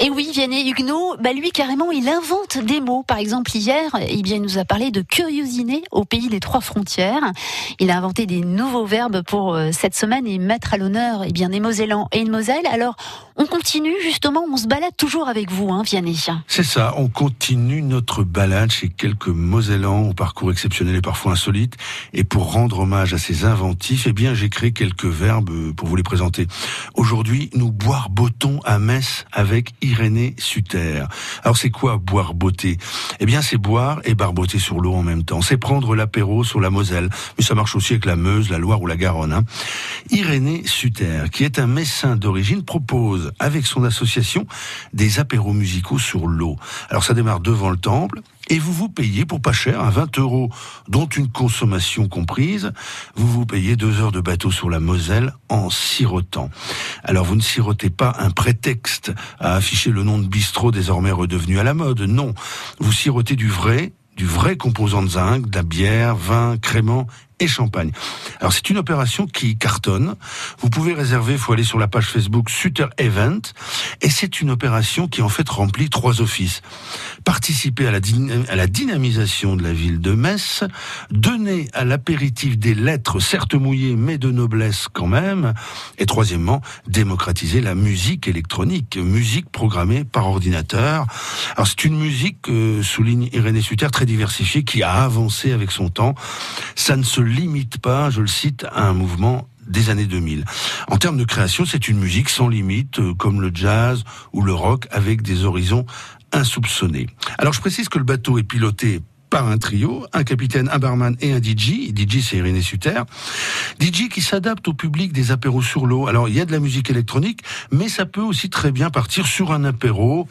Et oui, Vianney Huguenot, bah lui carrément, il invente des mots. Par exemple, hier, eh bien, il nous a parlé de curiosiné au pays des trois frontières. Il a inventé des nouveaux verbes pour euh, cette semaine et mettre à l'honneur, eh bien, des Mosellans et une Moselle. Alors, on continue justement, on se balade toujours avec vous, hein, Vianney. C'est ça, on continue notre balade chez quelques Mosellans au parcours exceptionnel et parfois insolite. Et pour rendre hommage à ces inventifs, eh bien, j'ai créé quelques verbes pour vous les présenter. Aujourd'hui, nous boire botons à Metz avec Irénée Suter. Alors c'est quoi boire beauté? Eh bien c'est boire et barboter sur l'eau en même temps. C'est prendre l'apéro sur la Moselle, mais ça marche aussi avec la Meuse, la Loire ou la Garonne. Hein. Irénée Suter, qui est un messin d'origine, propose avec son association des apéros musicaux sur l'eau. Alors ça démarre devant le temple et vous vous payez pour pas cher, à 20 euros, dont une consommation comprise, vous vous payez deux heures de bateau sur la Moselle en sirotant. Alors vous ne sirotez pas un prétexte à afficher le nom de bistrot désormais redevenu à la mode, non. Vous sirotez du vrai, du vrai composant de zinc, de la bière, vin, crément et champagne. Alors c'est une opération qui cartonne. Vous pouvez réserver, il faut aller sur la page Facebook Sutter Event. Et c'est une opération qui en fait remplit trois offices. Participer à la, à la dynamisation de la ville de Metz, donner à l'apéritif des lettres, certes mouillées, mais de noblesse quand même. Et troisièmement, démocratiser la musique électronique, musique programmée par ordinateur. Alors c'est une musique, euh, souligne Irénée Sutter, très diversifiée, qui a avancé avec son temps. Ça ne se limite pas, je le cite, à un mouvement des années 2000. En termes de création, c'est une musique sans limite, euh, comme le jazz ou le rock, avec des horizons insoupçonnés. Alors je précise que le bateau est piloté par un trio, un capitaine, un barman et un DJ. DJ, c'est Irénée Suter. DJ qui s'adapte au public des apéros sur l'eau. Alors, il y a de la musique électronique, mais ça peut aussi très bien partir sur un apéro,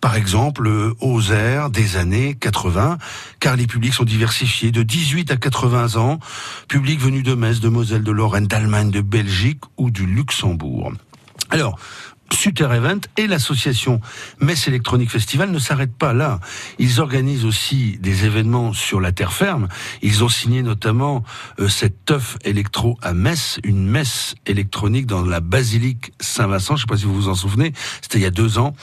par exemple, euh, aux airs des années 80, car les publics sont diversifiés de 18 à 80 ans, public venu de Metz, de Moselle, de Lorraine, d'Allemagne, de Belgique ou du Luxembourg. Alors, Suter Event et l'association Metz Electronic Festival ne s'arrêtent pas là. Ils organisent aussi des événements sur la terre ferme. Ils ont signé notamment euh, cette teuf électro à Metz, une messe électronique dans la basilique Saint-Vincent. Je ne sais pas si vous vous en souvenez. C'était il y a deux ans.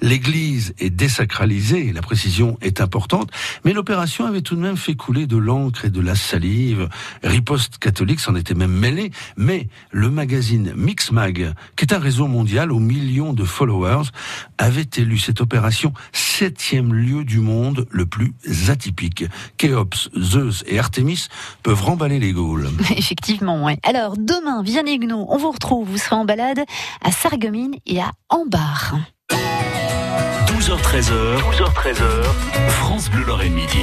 L'église est désacralisée. La précision est importante. Mais l'opération avait tout de même fait couler de l'encre et de la salive. Riposte catholique s'en était même mêlé. Mais le magazine Mixmag, qui est un réseau mondial au millions de followers, avait élu cette opération septième lieu du monde le plus atypique. Khéops, Zeus et Artemis peuvent remballer les Gaules. Effectivement, ouais. Alors, demain, Vianney Huguenot, on vous retrouve, vous serez en balade à Sarreguemines et à Ambar. 12h13h, 12h13h, France Bleu Lorraine Midi.